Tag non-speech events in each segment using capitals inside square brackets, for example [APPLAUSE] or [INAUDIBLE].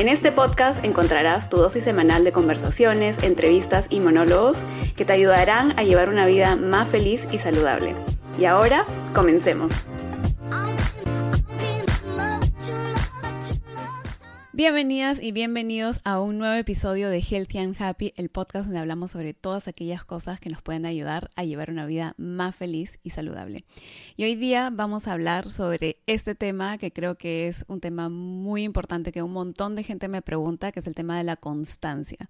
En este podcast encontrarás tu dosis semanal de conversaciones, entrevistas y monólogos que te ayudarán a llevar una vida más feliz y saludable. Y ahora, comencemos. Bienvenidas y bienvenidos a un nuevo episodio de Healthy and Happy, el podcast donde hablamos sobre todas aquellas cosas que nos pueden ayudar a llevar una vida más feliz y saludable. Y hoy día vamos a hablar sobre este tema que creo que es un tema muy importante que un montón de gente me pregunta, que es el tema de la constancia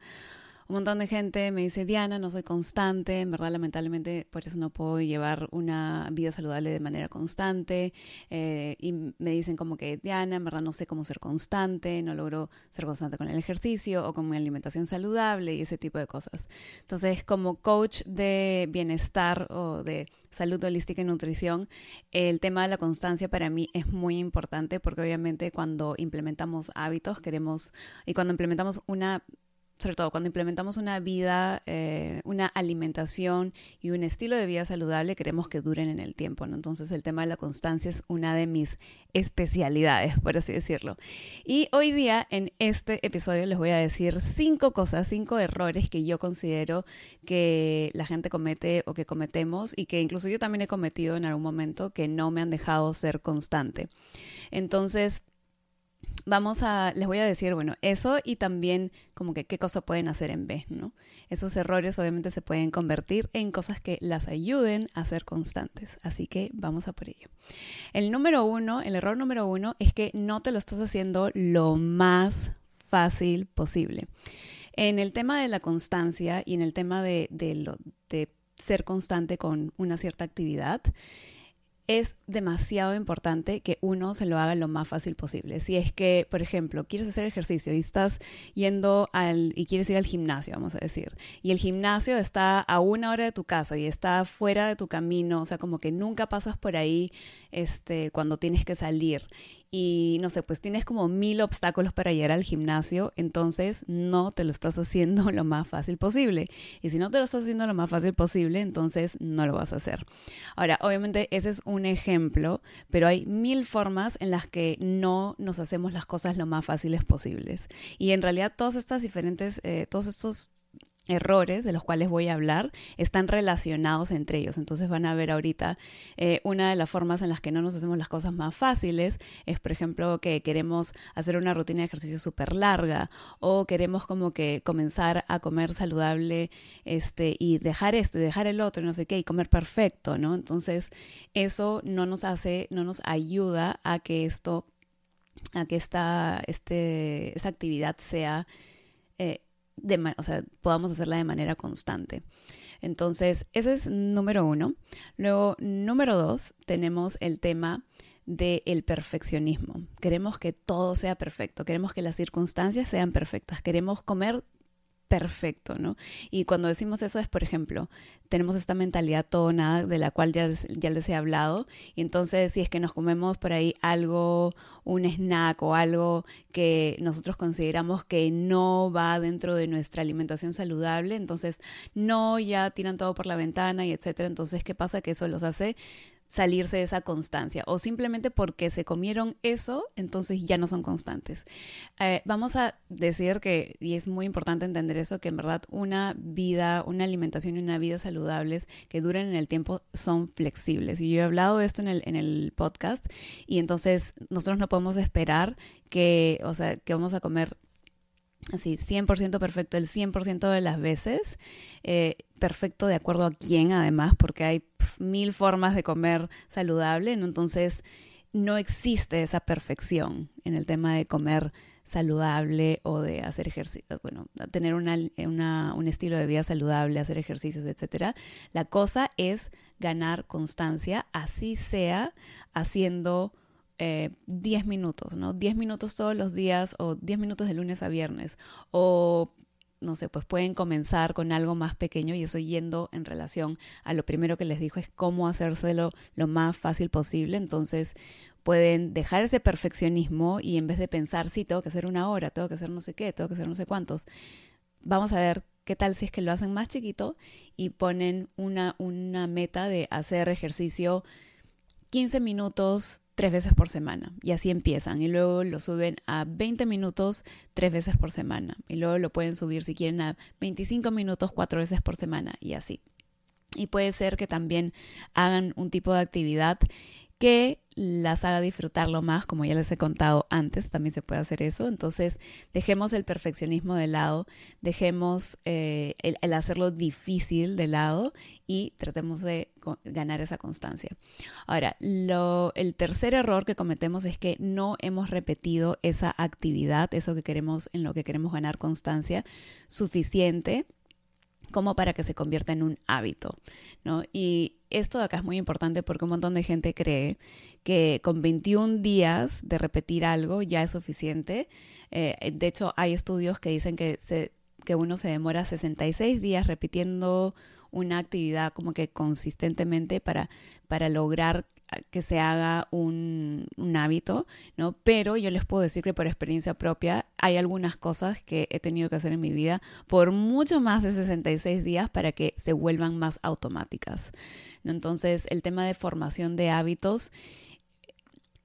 un montón de gente me dice, Diana, no soy constante, en verdad lamentablemente por eso no puedo llevar una vida saludable de manera constante. Eh, y me dicen como que, Diana, en verdad no sé cómo ser constante, no logro ser constante con el ejercicio o con mi alimentación saludable y ese tipo de cosas. Entonces, como coach de bienestar o de salud holística y nutrición, el tema de la constancia para mí es muy importante porque obviamente cuando implementamos hábitos queremos y cuando implementamos una sobre todo cuando implementamos una vida, eh, una alimentación y un estilo de vida saludable, queremos que duren en el tiempo. Entonces el tema de la constancia es una de mis especialidades, por así decirlo. Y hoy día en este episodio les voy a decir cinco cosas, cinco errores que yo considero que la gente comete o que cometemos y que incluso yo también he cometido en algún momento que no me han dejado ser constante. Entonces, vamos a, les voy a decir, bueno, eso y también como que qué cosa pueden hacer en vez, ¿no? Esos errores obviamente se pueden convertir en cosas que las ayuden a ser constantes, así que vamos a por ello. El número uno, el error número uno es que no te lo estás haciendo lo más fácil posible. En el tema de la constancia y en el tema de, de, de ser constante con una cierta actividad, es demasiado importante que uno se lo haga lo más fácil posible. Si es que, por ejemplo, quieres hacer ejercicio y estás yendo al y quieres ir al gimnasio, vamos a decir, y el gimnasio está a una hora de tu casa y está fuera de tu camino, o sea, como que nunca pasas por ahí este cuando tienes que salir y no sé, pues tienes como mil obstáculos para llegar al gimnasio, entonces no te lo estás haciendo [LAUGHS] lo más fácil posible. Y si no te lo estás haciendo lo más fácil posible, entonces no lo vas a hacer. Ahora, obviamente ese es un ejemplo, pero hay mil formas en las que no nos hacemos las cosas lo más fáciles posibles. Y en realidad todas estas diferentes, eh, todos estos errores de los cuales voy a hablar están relacionados entre ellos. Entonces van a ver ahorita eh, una de las formas en las que no nos hacemos las cosas más fáciles es, por ejemplo, que queremos hacer una rutina de ejercicio súper larga o queremos como que comenzar a comer saludable este, y dejar esto y dejar el otro y no sé qué y comer perfecto, ¿no? Entonces eso no nos hace, no nos ayuda a que esto, a que esta, este, esta actividad sea... Eh, o sea, podamos hacerla de manera constante. Entonces, ese es número uno. Luego, número dos, tenemos el tema del perfeccionismo. Queremos que todo sea perfecto, queremos que las circunstancias sean perfectas, queremos comer perfecto, ¿no? Y cuando decimos eso es, por ejemplo, tenemos esta mentalidad todo nada de la cual ya ya les he hablado, y entonces si es que nos comemos por ahí algo, un snack o algo que nosotros consideramos que no va dentro de nuestra alimentación saludable, entonces no, ya tiran todo por la ventana y etcétera, entonces ¿qué pasa? Que eso los hace salirse de esa constancia o simplemente porque se comieron eso, entonces ya no son constantes. Eh, vamos a decir que, y es muy importante entender eso, que en verdad una vida, una alimentación y una vida saludables que duren en el tiempo son flexibles. Y yo he hablado de esto en el, en el podcast y entonces nosotros no podemos esperar que, o sea, que vamos a comer así 100% perfecto el 100% de las veces, eh, perfecto de acuerdo a quién además, porque hay mil formas de comer saludable, entonces no existe esa perfección en el tema de comer saludable o de hacer ejercicios, bueno, tener una, un estilo de vida saludable, hacer ejercicios, etc. La cosa es ganar constancia, así sea haciendo 10 eh, minutos, ¿no? 10 minutos todos los días o 10 minutos de lunes a viernes o no sé, pues pueden comenzar con algo más pequeño y eso yendo en relación a lo primero que les dijo es cómo hacérselo lo más fácil posible. Entonces pueden dejar ese perfeccionismo y en vez de pensar, sí, tengo que hacer una hora, tengo que hacer no sé qué, tengo que hacer no sé cuántos, vamos a ver qué tal si es que lo hacen más chiquito y ponen una, una meta de hacer ejercicio 15 minutos tres veces por semana y así empiezan y luego lo suben a 20 minutos tres veces por semana y luego lo pueden subir si quieren a 25 minutos cuatro veces por semana y así. Y puede ser que también hagan un tipo de actividad que las haga disfrutarlo más, como ya les he contado antes, también se puede hacer eso. Entonces, dejemos el perfeccionismo de lado, dejemos eh, el, hacerlo difícil de lado y tratemos de ganar esa constancia. Ahora, lo, el tercer error que cometemos es que no hemos repetido esa actividad, eso que queremos, en lo que queremos ganar constancia, suficiente como para que se convierta en un hábito, ¿no? Y esto de acá es muy importante porque un montón de gente cree que con 21 días de repetir algo ya es suficiente. Eh, de hecho, hay estudios que dicen que, se, que uno se demora 66 días repitiendo una actividad como que consistentemente para, para lograr que se haga un, hábito, ¿no? Pero yo les puedo decir que por experiencia propia hay algunas cosas que he tenido que hacer en mi vida por mucho más de 66 días para que se vuelvan más automáticas. Entonces, el tema de formación de hábitos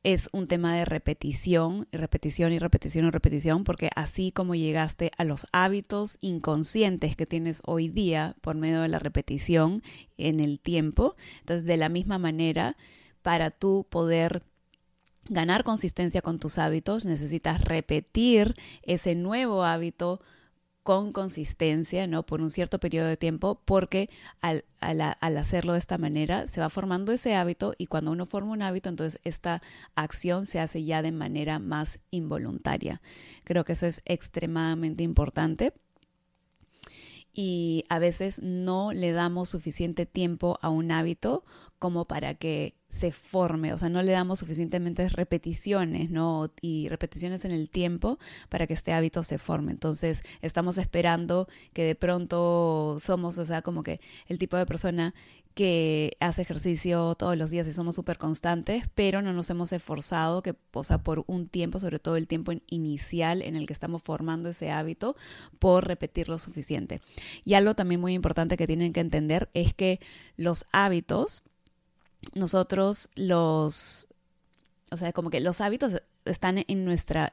es un tema de repetición, repetición y repetición y repetición, porque así como llegaste a los hábitos inconscientes que tienes hoy día por medio de la repetición en el tiempo, entonces de la misma manera, para tú poder ganar consistencia con tus hábitos, necesitas repetir ese nuevo hábito con consistencia, ¿no? Por un cierto periodo de tiempo, porque al, hacerlo de esta manera se va formando ese hábito y cuando uno forma un hábito, entonces esta acción se hace ya de manera más involuntaria. Creo que eso es extremadamente importante y a veces no le damos suficiente tiempo a un hábito como para que se forme, o sea, no le damos suficientemente repeticiones, ¿no? Y repeticiones en el tiempo para que este hábito se forme. Entonces, estamos esperando que de pronto somos, o sea, como que el tipo de persona que hace ejercicio todos los días y somos súper constantes, pero no nos hemos esforzado, que, o sea, por un tiempo, sobre todo el tiempo inicial en el que estamos formando ese hábito, por repetir lo suficiente. Y algo también muy importante que tienen que entender es que los hábitos, nosotros los, o sea, como que los hábitos están en nuestra,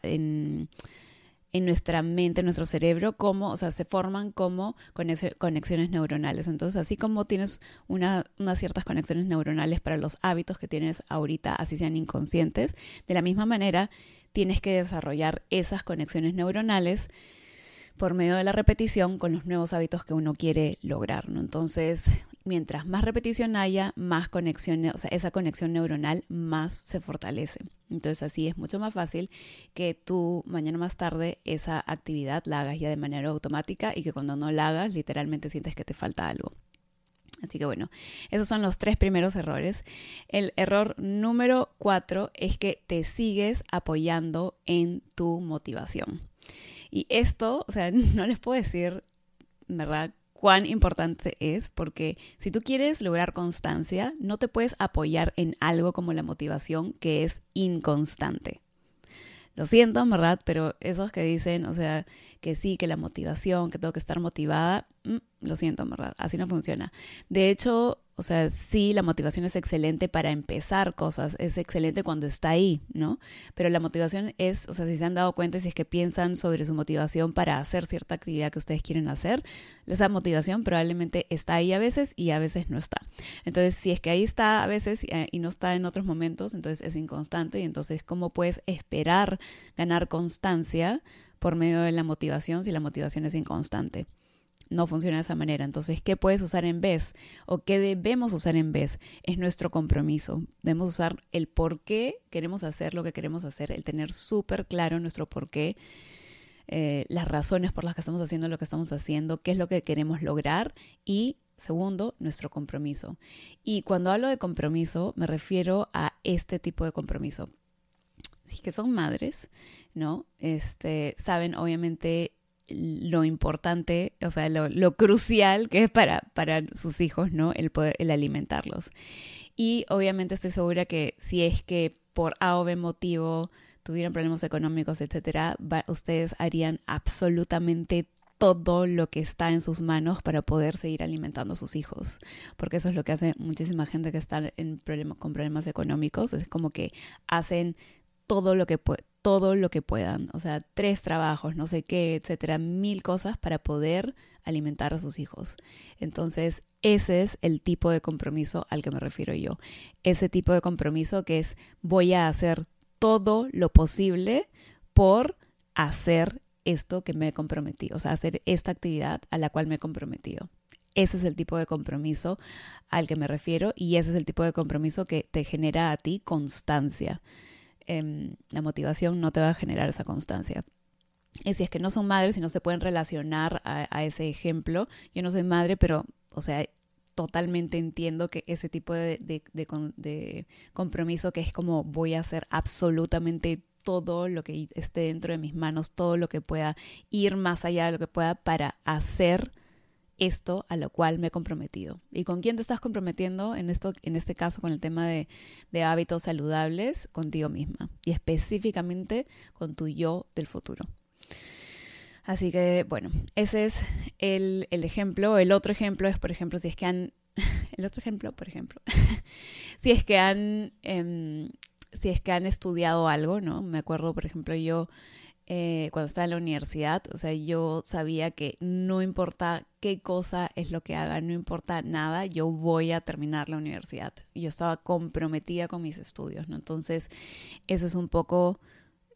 en nuestra mente, en nuestro cerebro, como, o sea, se forman como conexiones neuronales. Entonces, así como tienes una, unas ciertas conexiones neuronales para los hábitos que tienes ahorita, así sean inconscientes, de la misma manera tienes que desarrollar esas conexiones neuronales por medio de la repetición con los nuevos hábitos que uno quiere lograr, ¿no? Entonces, mientras más repetición haya, más conexión, o sea, esa conexión neuronal más se fortalece. Entonces así es mucho más fácil que tú mañana más tarde esa actividad la hagas ya de manera automática y que cuando no la hagas literalmente sientes que te falta algo. Así que bueno, esos son los tres primeros errores. El error número cuatro es que te sigues apoyando en tu motivación. Y esto, o sea, [LAUGHS] no les puedo decir, ¿verdad? Cuán importante es, porque si tú quieres lograr constancia, no te puedes apoyar en algo como la motivación que es inconstante. Lo siento, ¿verdad? Pero esos que dicen, o sea, que sí, que la motivación, que tengo que estar motivada, mm, lo siento, ¿verdad? Así no funciona. De hecho, o sea, sí, la motivación es excelente para empezar cosas, es excelente cuando está ahí, ¿no? Pero la motivación es, o sea, si se han dado cuenta, si es que piensan sobre su motivación para hacer cierta actividad que ustedes quieren hacer, esa motivación probablemente está ahí a veces y a veces no está. Entonces, si es que ahí está a veces eh, y no está en otros momentos, entonces es inconstante y entonces, ¿cómo puedes esperar ganar constancia por medio de la motivación si la motivación es inconstante? No funciona de esa manera. Entonces, ¿qué puedes usar en vez? ¿O qué debemos usar en vez? Es nuestro compromiso. Debemos usar el por qué queremos hacer lo que queremos hacer, el tener súper claro nuestro por qué, eh, las razones por las que estamos haciendo lo que estamos haciendo, qué es lo que queremos lograr y Segundo, nuestro compromiso. Y cuando hablo de compromiso, me refiero a este tipo de compromiso. si que son madres, ¿no? Este, saben obviamente lo importante, o sea, lo, crucial que es para, para sus hijos, ¿no? El poder, alimentarlos. Y obviamente estoy segura que si es que por A o B motivo tuvieran problemas económicos, etcétera, ustedes harían absolutamente todo lo que está en sus manos para poder seguir alimentando a sus hijos. Porque eso es lo que hace muchísima gente que está en problemas, con problemas económicos. Es como que hacen todo lo que todo lo que puedan, o sea, tres trabajos, no sé qué, etcétera, mil cosas para poder alimentar a sus hijos. Entonces, ese es el tipo de compromiso al que me refiero yo. Ese tipo de compromiso que es voy a hacer todo lo posible por hacer esto que me he comprometido, o sea, hacer esta actividad a la cual me he comprometido. Ese es el tipo de compromiso al que me refiero y ese es el tipo de compromiso que te genera a ti constancia. Em, la motivación no te va a generar esa constancia. Y si es que no son madres y no se pueden relacionar a, ese ejemplo, yo no soy madre, pero, o sea, totalmente entiendo que ese tipo de, de, compromiso que es como voy a hacer absolutamente todo lo que esté dentro de mis manos, todo lo que pueda ir más allá de lo que pueda para hacer esto a lo cual me he comprometido. ¿Y con quién te estás comprometiendo? En, esto, en este caso, con el tema de, hábitos saludables, contigo misma. Y específicamente con tu yo del futuro. Así que, bueno, ese es el, ejemplo. El otro ejemplo es, por ejemplo, si es que han... [LAUGHS] El otro ejemplo, por ejemplo, [LAUGHS] si es que han... Em, si es que han estudiado algo, ¿no? Me acuerdo, por ejemplo, yo eh, cuando estaba en la universidad, o sea, yo sabía que no importa qué cosa es lo que haga, no importa nada, yo voy a terminar la universidad. Y yo estaba comprometida con mis estudios, ¿no? Entonces, eso es un poco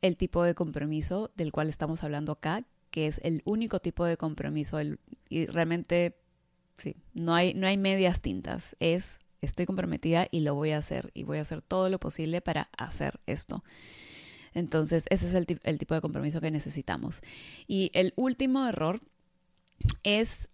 el tipo de compromiso del cual estamos hablando acá, que es el único tipo de compromiso, y realmente, sí, no hay, no hay medias tintas, es estoy comprometida y lo voy a hacer y voy a hacer todo lo posible para hacer esto. Entonces, ese es el, tipo de compromiso que necesitamos. Y el último error es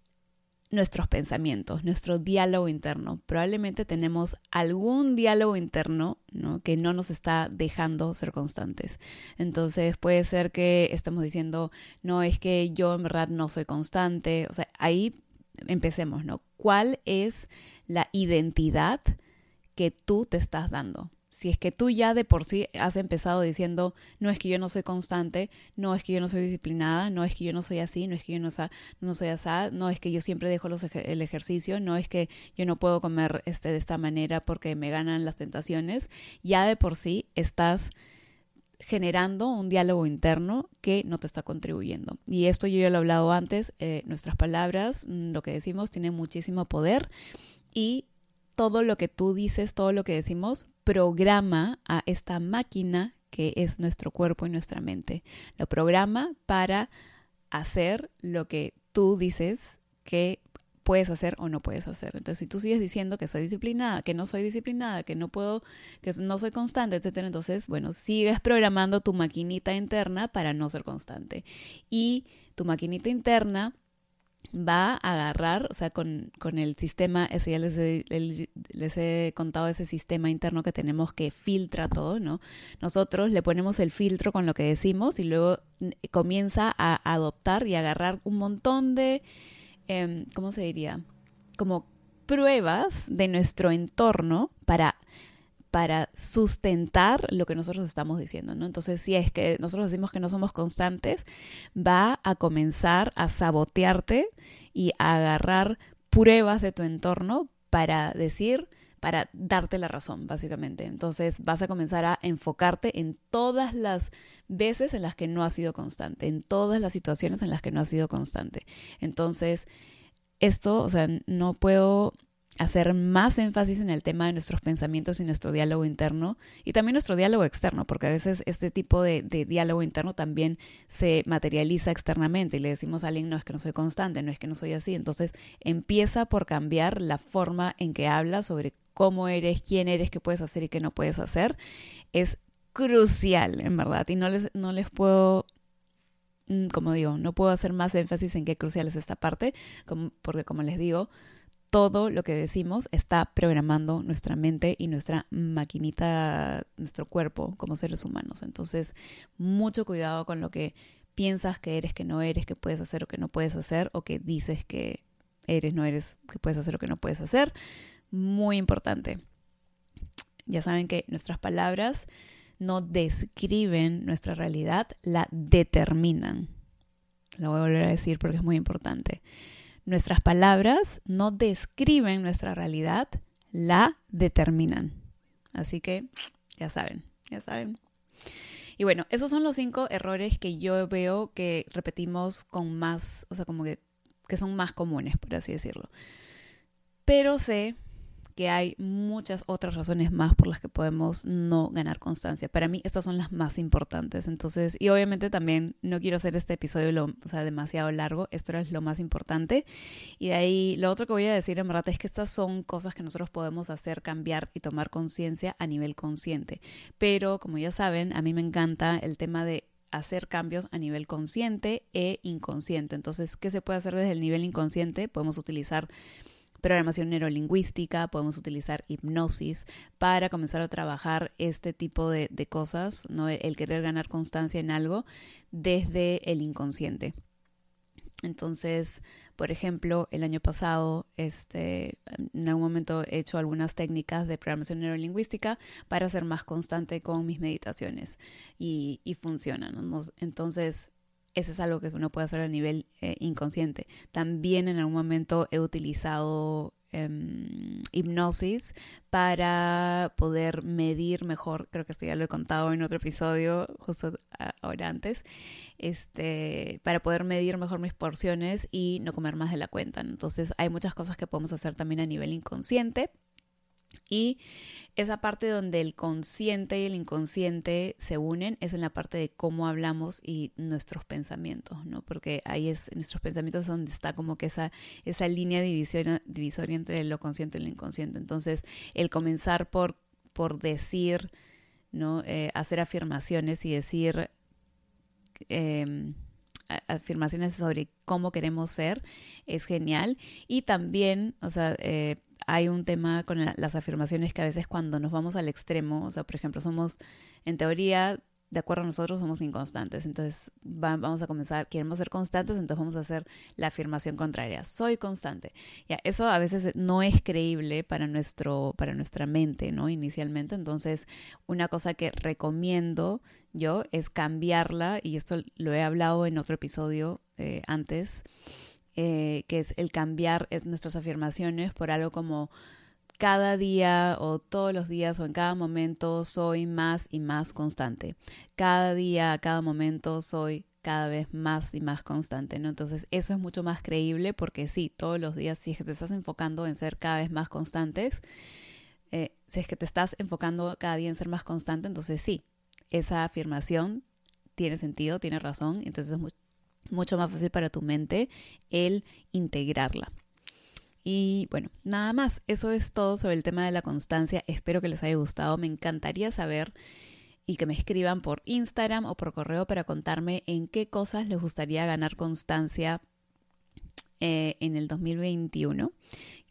nuestros pensamientos, nuestro diálogo interno. Probablemente tenemos algún diálogo interno ¿no? que no nos está dejando ser constantes. Entonces puede ser que estemos diciendo, no es que yo en verdad no soy constante. O sea, ahí empecemos, ¿no? ¿Cuál es la identidad que tú te estás dando? Si es que tú ya de por sí has empezado diciendo, no es que yo no soy constante, no es que yo no soy disciplinada, no es que yo no soy así, no es que yo no, no soy así, no es que yo siempre dejo el ejercicio, no es que yo no puedo comer este, de esta manera porque me ganan las tentaciones, ya de por sí estás generando un diálogo interno que no te está contribuyendo. Y esto yo ya lo he hablado antes, eh, nuestras palabras, mm, lo que decimos, tiene muchísimo poder y todo lo que tú dices, todo lo que decimos, programa a esta máquina que es nuestro cuerpo y nuestra mente. Lo programa para hacer lo que tú dices que puedes hacer o no puedes hacer. Entonces, si tú sigues diciendo que soy disciplinada, que no soy disciplinada, que no puedo, que no soy constante, etcétera, entonces, bueno, sigues programando tu maquinita interna para no ser constante. Y tu maquinita interna va a agarrar, o sea, con, el sistema, eso ya les he, les he contado ese sistema interno que tenemos que filtra todo, ¿no? Nosotros le ponemos el filtro con lo que decimos y luego comienza a adoptar y agarrar un montón de, em, ¿cómo se diría? Como pruebas de nuestro entorno para para sustentar lo que nosotros estamos diciendo, ¿no? Entonces, si es que nosotros decimos que no somos constantes, va a comenzar a sabotearte y a agarrar pruebas de tu entorno para decir, para darte la razón, básicamente. Entonces, vas a comenzar a enfocarte en todas las veces en las que no has sido constante, en todas las situaciones en las que no has sido constante. Entonces, esto, o sea, no puedo hacer más énfasis en el tema de nuestros pensamientos y nuestro diálogo interno y también nuestro diálogo externo, porque a veces este tipo de, diálogo interno también se materializa externamente y le decimos a alguien, no es que no soy constante, no es que no soy así. Entonces empieza por cambiar la forma en que hablas sobre cómo eres, quién eres, qué puedes hacer y qué no puedes hacer. Es crucial, en verdad, y no les, no les puedo mm, como digo, no puedo hacer más énfasis en qué crucial es esta parte, porque como les digo, todo lo que decimos está programando nuestra mente y nuestra maquinita, nuestro cuerpo como seres humanos. Entonces, mucho cuidado con lo que piensas que eres, que no eres, que puedes hacer o que no puedes hacer, o que dices que eres, no eres, que puedes hacer o que no puedes hacer. Muy importante. Ya saben que nuestras palabras no describen nuestra realidad, la determinan. Lo voy a volver a decir porque es muy importante. Nuestras palabras no describen nuestra realidad, la determinan. Así que ya saben, ya saben. Y bueno, esos son los cinco errores que yo veo que repetimos con más, o sea, como que, que son más comunes, por así decirlo. Pero sé que hay muchas otras razones más por las que podemos no ganar constancia. Para mí estas son las más importantes. Entonces, y obviamente también no quiero hacer este episodio lo, o sea, demasiado largo, esto es lo más importante. Y de ahí lo otro que voy a decir en verdad es que estas son cosas que nosotros podemos hacer, cambiar y tomar conciencia a nivel consciente. Pero como ya saben, a mí me encanta el tema de hacer cambios a nivel consciente e inconsciente. Entonces, ¿qué se puede hacer desde el nivel inconsciente? Podemos utilizar programación neurolingüística, podemos utilizar hipnosis para comenzar a trabajar este tipo de, cosas, ¿no? el querer ganar constancia en algo desde el inconsciente. Entonces, por ejemplo, el año pasado, este, en algún momento he hecho algunas técnicas de programación neurolingüística para ser más constante con mis meditaciones y, y funcionan. Entonces, eso es algo que uno puede hacer a nivel eh, inconsciente. También en algún momento he utilizado em, hipnosis para poder medir mejor, creo que esto ya lo he contado en otro episodio, justo ahora antes, este, para poder medir mejor mis porciones y no comer más de la cuenta. Entonces hay muchas cosas que podemos hacer también a nivel inconsciente y esa parte donde el consciente y el inconsciente se unen es en la parte de cómo hablamos y nuestros pensamientos, ¿no? Porque ahí es, nuestros pensamientos donde está como que esa, esa línea divisoria, divisoria entre lo consciente y lo inconsciente. Entonces, el comenzar por, por decir, ¿no? Eh, hacer afirmaciones y decir em, afirmaciones sobre cómo queremos ser es genial. Y también, o sea, eh, hay un tema con las afirmaciones que a veces cuando nos vamos al extremo, o sea, por ejemplo, somos, en teoría, de acuerdo a nosotros, somos inconstantes. Entonces, vamos a comenzar, queremos ser constantes, entonces vamos a hacer la afirmación contraria. Soy constante. Ya, eso a veces no es creíble para, nuestro, para nuestra mente, ¿no? Inicialmente. Entonces, una cosa que recomiendo yo es cambiarla, y esto lo he hablado en otro episodio eh, antes, eh, que es el cambiar nuestras afirmaciones por algo como cada día o todos los días o en cada momento soy más y más constante. Cada día, cada momento soy cada vez más y más constante, ¿no? Entonces eso es mucho más creíble porque sí, todos los días, si es que te estás enfocando en ser cada vez más constantes, eh, si es que te estás enfocando cada día en ser más constante, entonces sí, esa afirmación tiene sentido, tiene razón, entonces es mucho más fácil para tu mente el integrarla. Y bueno, nada más, eso es todo sobre el tema de la constancia. Espero que les haya gustado. Me encantaría saber y que me escriban por Instagram o por correo para contarme en qué cosas les gustaría ganar constancia eh, en el 2021.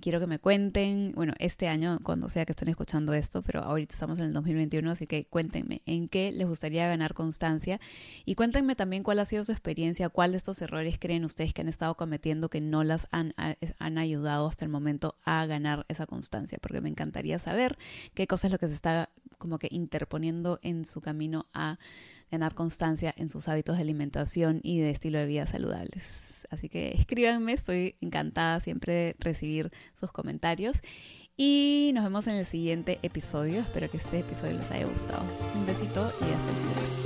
Quiero que me cuenten, bueno, este año, cuando sea que estén escuchando esto, pero ahorita estamos en el 2021, así que cuéntenme en qué les gustaría ganar constancia y cuéntenme también cuál ha sido su experiencia, cuál de estos errores creen ustedes que han estado cometiendo que no las han, han ayudado hasta el momento a ganar esa constancia, porque me encantaría saber qué cosa es lo que se está como que interponiendo en su camino a ganar constancia en sus hábitos de alimentación y de estilo de vida saludables. Así que escríbanme, estoy encantada siempre de recibir sus comentarios. Y nos vemos en el siguiente episodio. Espero que este episodio les haya gustado. Un besito y hasta luego.